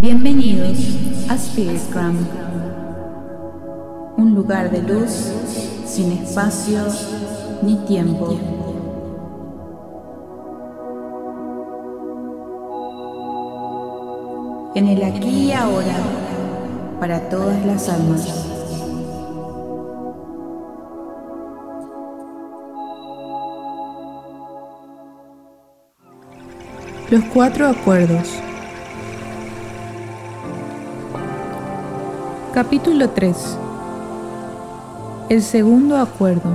Bienvenidos a Spiritgram, un lugar de luz sin espacio ni tiempo. En el aquí y ahora, para todas las almas. Los cuatro acuerdos. Capítulo 3. El segundo acuerdo.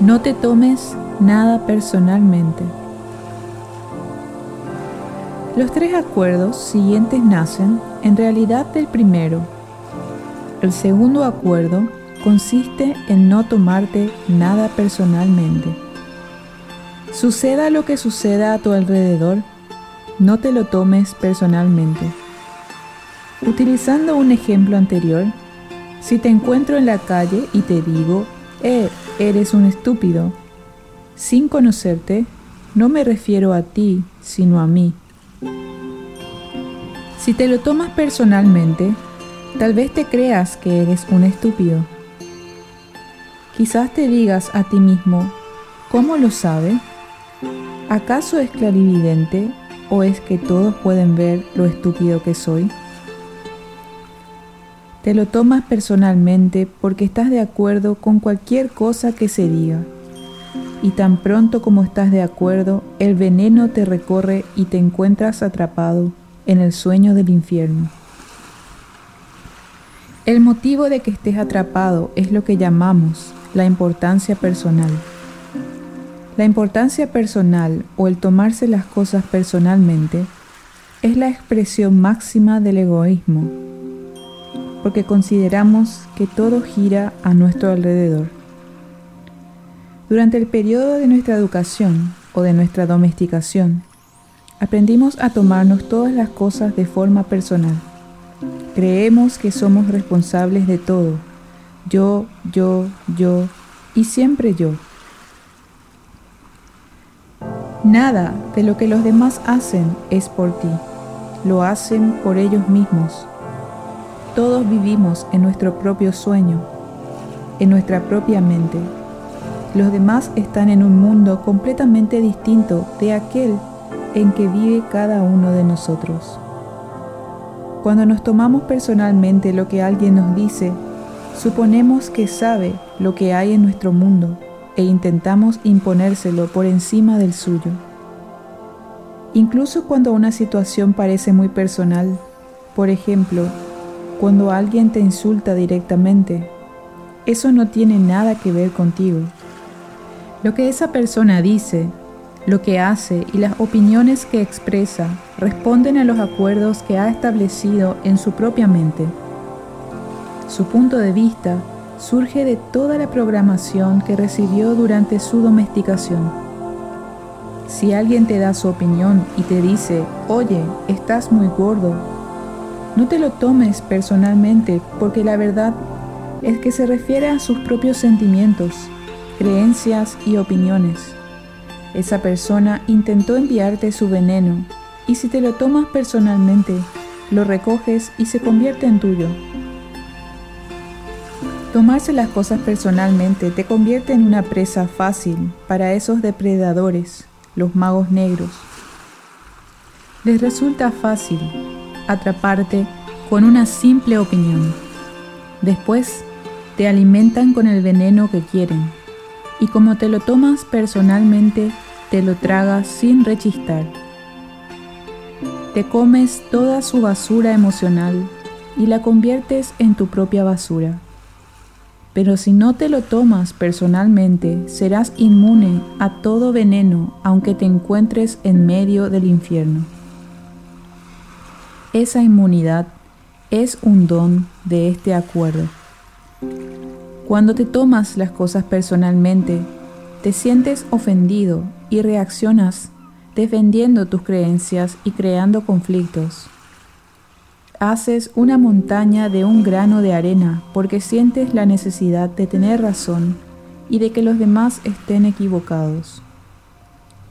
No te tomes nada personalmente. Los tres acuerdos siguientes nacen en realidad del primero. El segundo acuerdo consiste en no tomarte nada personalmente. Suceda lo que suceda a tu alrededor, no te lo tomes personalmente. Utilizando un ejemplo anterior, si te encuentro en la calle y te digo, eh, eres un estúpido, sin conocerte, no me refiero a ti, sino a mí. Si te lo tomas personalmente, tal vez te creas que eres un estúpido. Quizás te digas a ti mismo, ¿cómo lo sabe? ¿Acaso es clarividente o es que todos pueden ver lo estúpido que soy? Te lo tomas personalmente porque estás de acuerdo con cualquier cosa que se diga. Y tan pronto como estás de acuerdo, el veneno te recorre y te encuentras atrapado en el sueño del infierno. El motivo de que estés atrapado es lo que llamamos la importancia personal. La importancia personal o el tomarse las cosas personalmente es la expresión máxima del egoísmo, porque consideramos que todo gira a nuestro alrededor. Durante el periodo de nuestra educación o de nuestra domesticación, aprendimos a tomarnos todas las cosas de forma personal. Creemos que somos responsables de todo, yo, yo, yo y siempre yo. Nada de lo que los demás hacen es por ti, lo hacen por ellos mismos. Todos vivimos en nuestro propio sueño, en nuestra propia mente. Los demás están en un mundo completamente distinto de aquel en que vive cada uno de nosotros. Cuando nos tomamos personalmente lo que alguien nos dice, suponemos que sabe lo que hay en nuestro mundo e intentamos imponérselo por encima del suyo. Incluso cuando una situación parece muy personal, por ejemplo, cuando alguien te insulta directamente, eso no tiene nada que ver contigo. Lo que esa persona dice, lo que hace y las opiniones que expresa responden a los acuerdos que ha establecido en su propia mente. Su punto de vista surge de toda la programación que recibió durante su domesticación. Si alguien te da su opinión y te dice, oye, estás muy gordo, no te lo tomes personalmente porque la verdad es que se refiere a sus propios sentimientos, creencias y opiniones. Esa persona intentó enviarte su veneno y si te lo tomas personalmente, lo recoges y se convierte en tuyo. Tomarse las cosas personalmente te convierte en una presa fácil para esos depredadores, los magos negros. Les resulta fácil atraparte con una simple opinión. Después te alimentan con el veneno que quieren y como te lo tomas personalmente, te lo tragas sin rechistar. Te comes toda su basura emocional y la conviertes en tu propia basura. Pero si no te lo tomas personalmente, serás inmune a todo veneno aunque te encuentres en medio del infierno. Esa inmunidad es un don de este acuerdo. Cuando te tomas las cosas personalmente, te sientes ofendido y reaccionas defendiendo tus creencias y creando conflictos haces una montaña de un grano de arena porque sientes la necesidad de tener razón y de que los demás estén equivocados.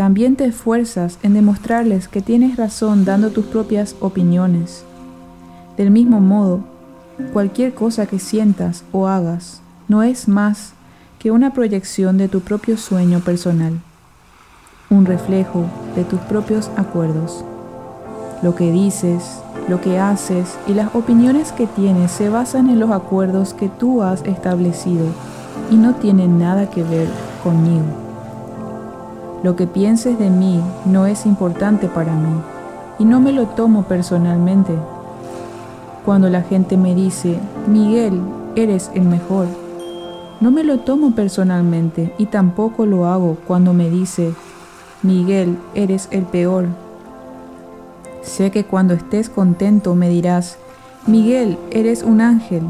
También te esfuerzas en demostrarles que tienes razón dando tus propias opiniones. Del mismo modo, cualquier cosa que sientas o hagas no es más que una proyección de tu propio sueño personal, un reflejo de tus propios acuerdos. Lo que dices, lo que haces y las opiniones que tienes se basan en los acuerdos que tú has establecido y no tienen nada que ver conmigo. Lo que pienses de mí no es importante para mí y no me lo tomo personalmente. Cuando la gente me dice, Miguel, eres el mejor, no me lo tomo personalmente y tampoco lo hago cuando me dice, Miguel, eres el peor. Sé que cuando estés contento me dirás, Miguel, eres un ángel.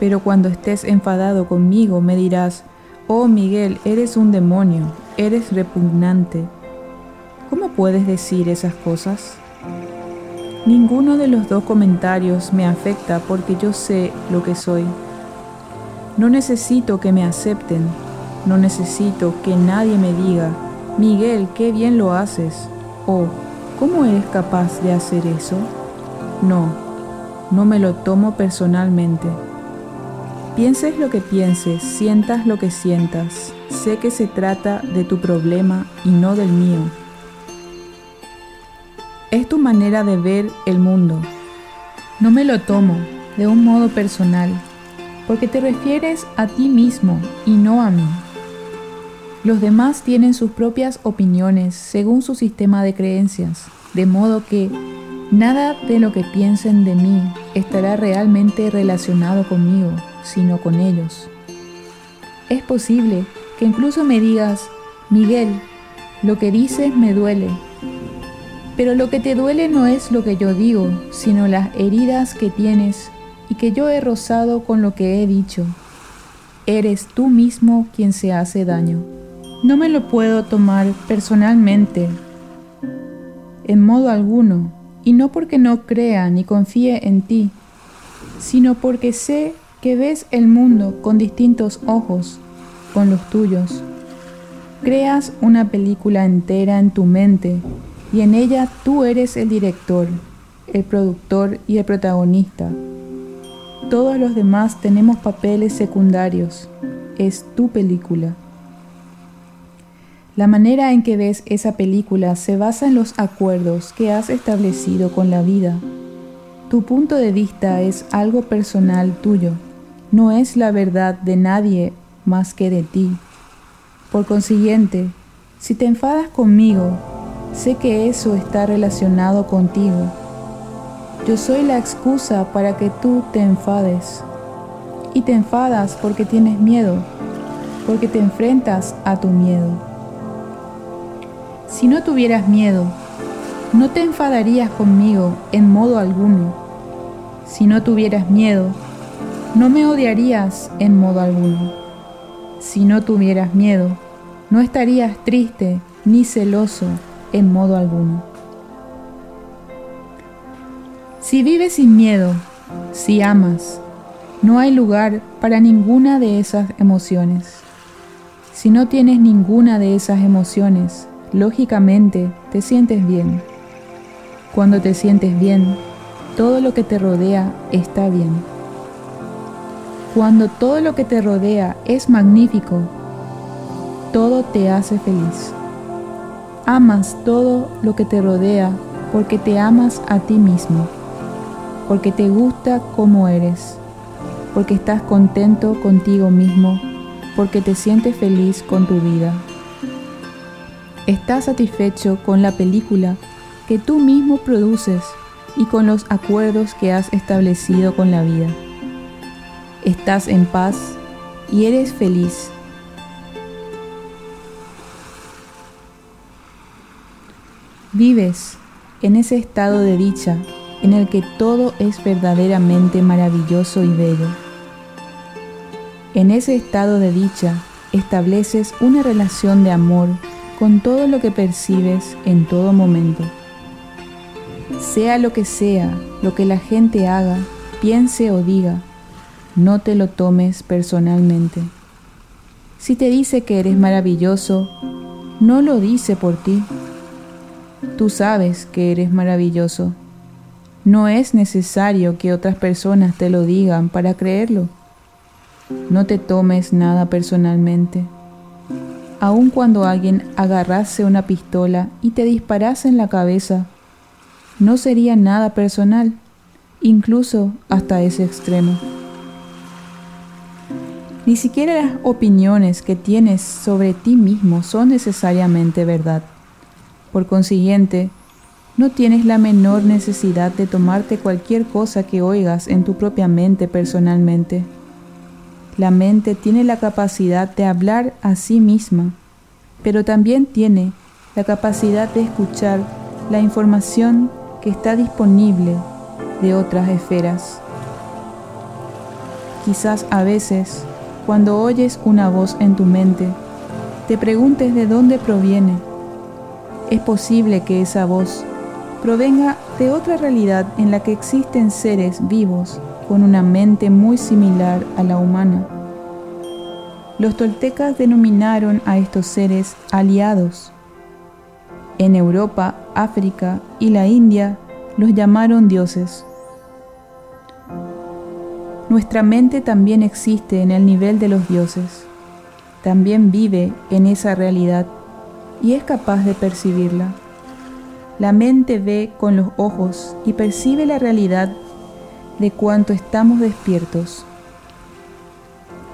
Pero cuando estés enfadado conmigo me dirás, oh Miguel, eres un demonio, eres repugnante. ¿Cómo puedes decir esas cosas? Ninguno de los dos comentarios me afecta porque yo sé lo que soy. No necesito que me acepten, no necesito que nadie me diga, Miguel, qué bien lo haces, o ¿cómo eres capaz de hacer eso? No, no me lo tomo personalmente. Pienses lo que pienses, sientas lo que sientas, sé que se trata de tu problema y no del mío. Es tu manera de ver el mundo. No me lo tomo de un modo personal porque te refieres a ti mismo y no a mí. Los demás tienen sus propias opiniones según su sistema de creencias, de modo que nada de lo que piensen de mí estará realmente relacionado conmigo, sino con ellos. Es posible que incluso me digas, Miguel, lo que dices me duele, pero lo que te duele no es lo que yo digo, sino las heridas que tienes y que yo he rozado con lo que he dicho. Eres tú mismo quien se hace daño. No me lo puedo tomar personalmente, en modo alguno, y no porque no crea ni confíe en ti, sino porque sé que ves el mundo con distintos ojos, con los tuyos. Creas una película entera en tu mente y en ella tú eres el director, el productor y el protagonista. Todos los demás tenemos papeles secundarios. Es tu película. La manera en que ves esa película se basa en los acuerdos que has establecido con la vida. Tu punto de vista es algo personal tuyo, no es la verdad de nadie más que de ti. Por consiguiente, si te enfadas conmigo, sé que eso está relacionado contigo yo soy la excusa para que tú te enfades. Y te enfadas porque tienes miedo, porque te enfrentas a tu miedo. Si no tuvieras miedo, no te enfadarías conmigo en modo alguno. Si no tuvieras miedo, no me odiarías en modo alguno. Si no tuvieras miedo, no estarías triste ni celoso en modo alguno. Si vives sin miedo, si amas, no hay lugar para ninguna de esas emociones. Si no tienes ninguna de esas emociones, lógicamente te sientes bien. Cuando te sientes bien, todo lo que te rodea está bien. Cuando todo lo que te rodea es magnífico, todo te hace feliz. Amas todo lo que te rodea porque te amas a ti mismo porque te gusta como eres, porque estás contento contigo mismo, porque te sientes feliz con tu vida. Estás satisfecho con la película que tú mismo produces y con los acuerdos que has establecido con la vida. Estás en paz y eres feliz. Vives en ese estado de dicha en el que todo es verdaderamente maravilloso y bello. En ese estado de dicha estableces una relación de amor con todo lo que percibes en todo momento. Sea lo que sea, lo que la gente haga, piense o diga, no te lo tomes personalmente. Si te dice que eres maravilloso, no lo dice por ti. Tú sabes que eres maravilloso. No es necesario que otras personas te lo digan para creerlo. No te tomes nada personalmente. Aun cuando alguien agarrase una pistola y te disparase en la cabeza, no sería nada personal, incluso hasta ese extremo. Ni siquiera las opiniones que tienes sobre ti mismo son necesariamente verdad. Por consiguiente, no tienes la menor necesidad de tomarte cualquier cosa que oigas en tu propia mente personalmente. La mente tiene la capacidad de hablar a sí misma, pero también tiene la capacidad de escuchar la información que está disponible de otras esferas. Quizás a veces cuando oyes una voz en tu mente, te preguntes de dónde proviene. Es posible que esa voz provenga de otra realidad en la que existen seres vivos con una mente muy similar a la humana. Los toltecas denominaron a estos seres aliados. En Europa, África y la India los llamaron dioses. Nuestra mente también existe en el nivel de los dioses, también vive en esa realidad y es capaz de percibirla. La mente ve con los ojos y percibe la realidad de cuanto estamos despiertos,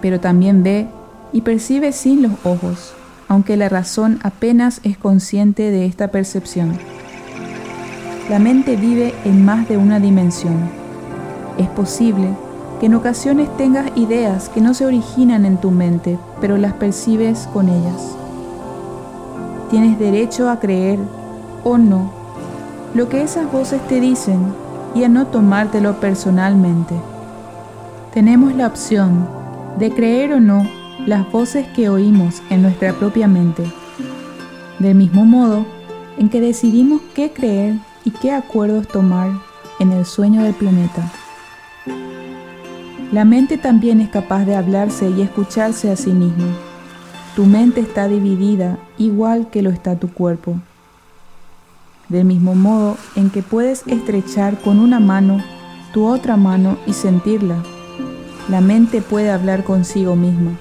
pero también ve y percibe sin los ojos, aunque la razón apenas es consciente de esta percepción. La mente vive en más de una dimensión. Es posible en ocasiones tengas ideas que no se originan en tu mente, pero las percibes con ellas. Tienes derecho a creer o no lo que esas voces te dicen y a no tomártelo personalmente. Tenemos la opción de creer o no las voces que oímos en nuestra propia mente, del mismo modo en que decidimos qué creer y qué acuerdos tomar en el sueño del planeta. La mente también es capaz de hablarse y escucharse a sí misma. Tu mente está dividida igual que lo está tu cuerpo. Del mismo modo en que puedes estrechar con una mano tu otra mano y sentirla, la mente puede hablar consigo misma.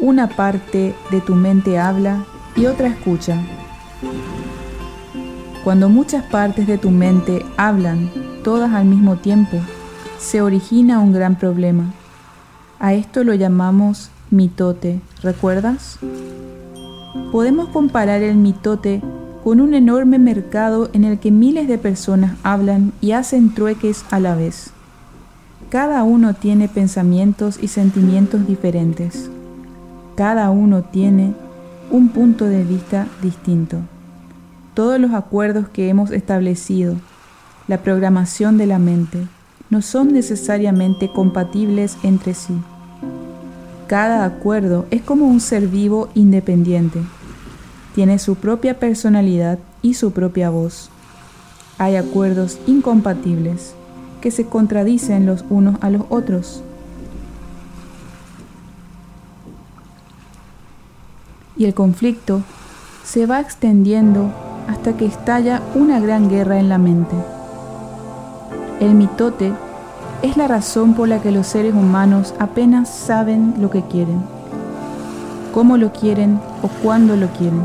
Una parte de tu mente habla y otra escucha. Cuando muchas partes de tu mente hablan, todas al mismo tiempo, se origina un gran problema. A esto lo llamamos mitote, ¿recuerdas? Podemos comparar el mitote con un enorme mercado en el que miles de personas hablan y hacen trueques a la vez. Cada uno tiene pensamientos y sentimientos diferentes. Cada uno tiene un punto de vista distinto. Todos los acuerdos que hemos establecido, la programación de la mente, no son necesariamente compatibles entre sí. Cada acuerdo es como un ser vivo independiente. Tiene su propia personalidad y su propia voz. Hay acuerdos incompatibles que se contradicen los unos a los otros. Y el conflicto se va extendiendo hasta que estalla una gran guerra en la mente. El mitote es la razón por la que los seres humanos apenas saben lo que quieren, cómo lo quieren o cuándo lo quieren.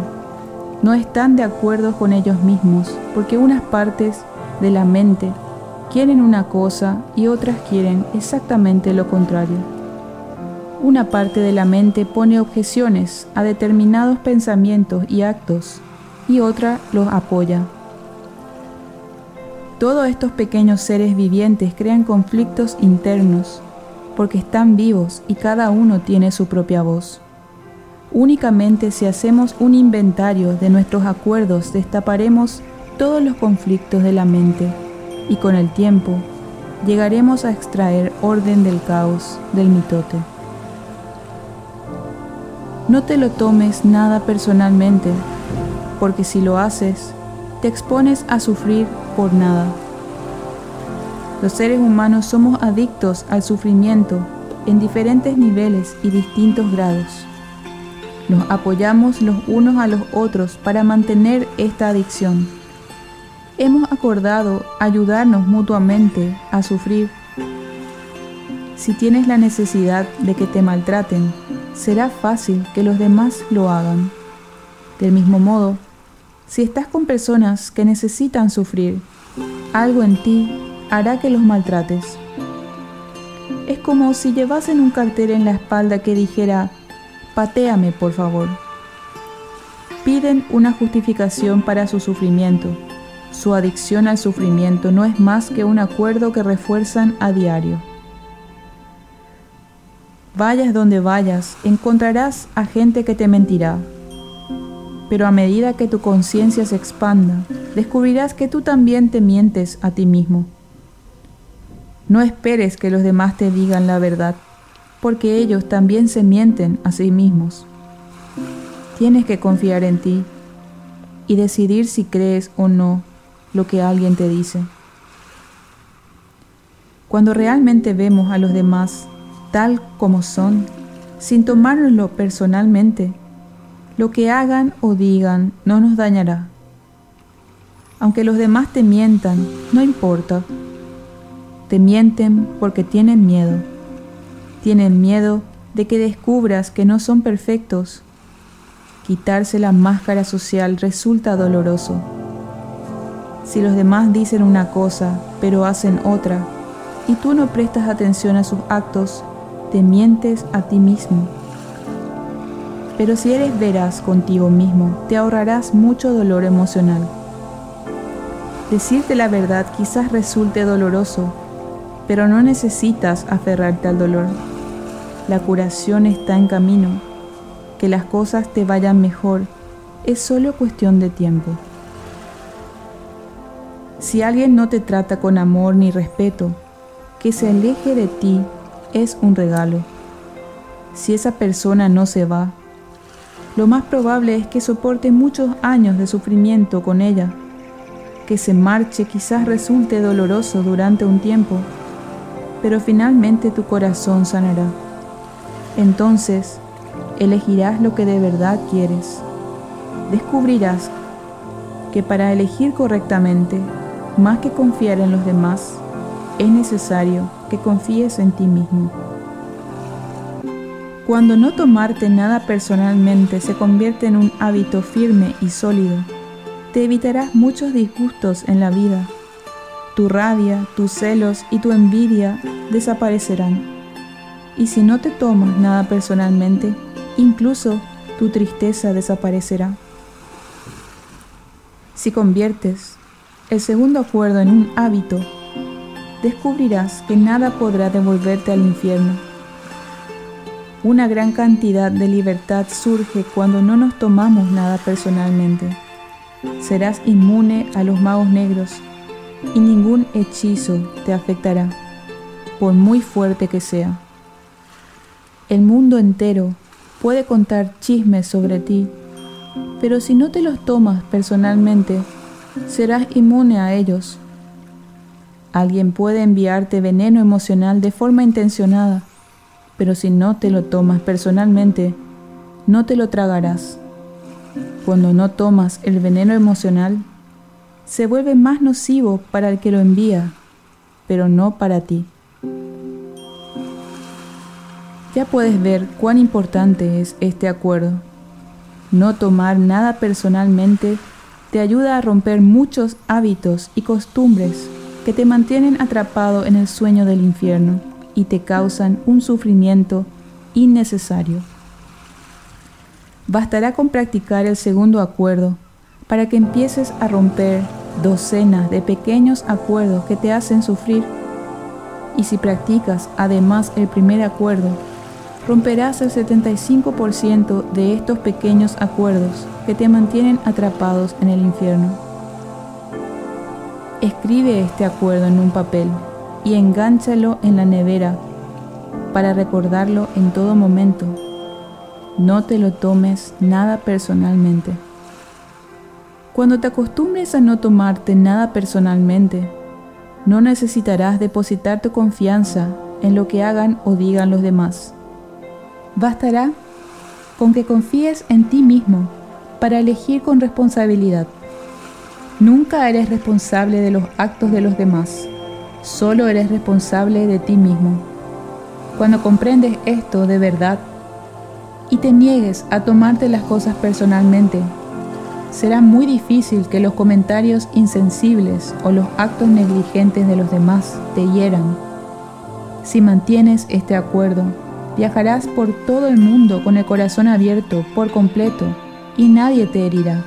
No están de acuerdo con ellos mismos porque unas partes de la mente quieren una cosa y otras quieren exactamente lo contrario. Una parte de la mente pone objeciones a determinados pensamientos y actos y otra los apoya. Todos estos pequeños seres vivientes crean conflictos internos porque están vivos y cada uno tiene su propia voz. Únicamente si hacemos un inventario de nuestros acuerdos destaparemos todos los conflictos de la mente y con el tiempo llegaremos a extraer orden del caos del mitote. No te lo tomes nada personalmente, porque si lo haces, te expones a sufrir por nada. Los seres humanos somos adictos al sufrimiento en diferentes niveles y distintos grados. Nos apoyamos los unos a los otros para mantener esta adicción. Hemos acordado ayudarnos mutuamente a sufrir. Si tienes la necesidad de que te maltraten, será fácil que los demás lo hagan. Del mismo modo, si estás con personas que necesitan sufrir, algo en ti hará que los maltrates. Es como si llevasen un cartel en la espalda que dijera, patéame por favor. Piden una justificación para su sufrimiento. Su adicción al sufrimiento no es más que un acuerdo que refuerzan a diario. Vayas donde vayas, encontrarás a gente que te mentirá. Pero a medida que tu conciencia se expanda, descubrirás que tú también te mientes a ti mismo. No esperes que los demás te digan la verdad porque ellos también se mienten a sí mismos. Tienes que confiar en ti y decidir si crees o no lo que alguien te dice. Cuando realmente vemos a los demás tal como son, sin tomárnoslo personalmente, lo que hagan o digan no nos dañará. Aunque los demás te mientan, no importa. Te mienten porque tienen miedo tienen miedo de que descubras que no son perfectos. Quitarse la máscara social resulta doloroso. Si los demás dicen una cosa pero hacen otra y tú no prestas atención a sus actos, te mientes a ti mismo. Pero si eres veraz contigo mismo, te ahorrarás mucho dolor emocional. Decirte la verdad quizás resulte doloroso, pero no necesitas aferrarte al dolor. La curación está en camino. Que las cosas te vayan mejor es solo cuestión de tiempo. Si alguien no te trata con amor ni respeto, que se aleje de ti es un regalo. Si esa persona no se va, lo más probable es que soporte muchos años de sufrimiento con ella. Que se marche quizás resulte doloroso durante un tiempo, pero finalmente tu corazón sanará. Entonces, elegirás lo que de verdad quieres. Descubrirás que para elegir correctamente, más que confiar en los demás, es necesario que confíes en ti mismo. Cuando no tomarte nada personalmente se convierte en un hábito firme y sólido, te evitarás muchos disgustos en la vida. Tu rabia, tus celos y tu envidia desaparecerán. Y si no te tomas nada personalmente, incluso tu tristeza desaparecerá. Si conviertes el segundo acuerdo en un hábito, descubrirás que nada podrá devolverte al infierno. Una gran cantidad de libertad surge cuando no nos tomamos nada personalmente. Serás inmune a los magos negros y ningún hechizo te afectará, por muy fuerte que sea. El mundo entero puede contar chismes sobre ti, pero si no te los tomas personalmente, serás inmune a ellos. Alguien puede enviarte veneno emocional de forma intencionada, pero si no te lo tomas personalmente, no te lo tragarás. Cuando no tomas el veneno emocional, se vuelve más nocivo para el que lo envía, pero no para ti. Ya puedes ver cuán importante es este acuerdo. No tomar nada personalmente te ayuda a romper muchos hábitos y costumbres que te mantienen atrapado en el sueño del infierno y te causan un sufrimiento innecesario. Bastará con practicar el segundo acuerdo para que empieces a romper docenas de pequeños acuerdos que te hacen sufrir. Y si practicas además el primer acuerdo, romperás el 75% de estos pequeños acuerdos que te mantienen atrapados en el infierno. Escribe este acuerdo en un papel y engánchalo en la nevera para recordarlo en todo momento. No te lo tomes nada personalmente. Cuando te acostumbres a no tomarte nada personalmente, no necesitarás depositar tu confianza en lo que hagan o digan los demás Bastará con que confíes en ti mismo para elegir con responsabilidad. Nunca eres responsable de los actos de los demás, solo eres responsable de ti mismo. Cuando comprendes esto de verdad y te niegues a tomarte las cosas personalmente, será muy difícil que los comentarios insensibles o los actos negligentes de los demás te hieran. Si mantienes este acuerdo, viajarás por todo el mundo con el corazón abierto por completo y nadie te herirá.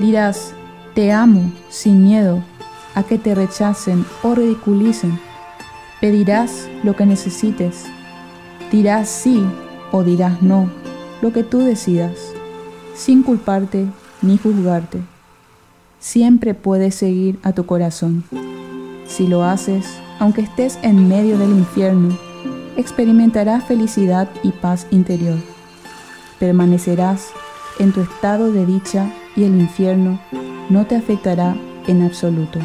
Dirás, te amo sin miedo a que te rechacen o ridiculicen. Pedirás lo que necesites. Dirás sí o dirás no, lo que tú decidas, sin culparte ni juzgarte. Siempre puedes seguir a tu corazón. Si lo haces, aunque estés en medio del infierno, experimentarás felicidad y paz interior. Permanecerás en tu estado de dicha y el infierno no te afectará en absoluto.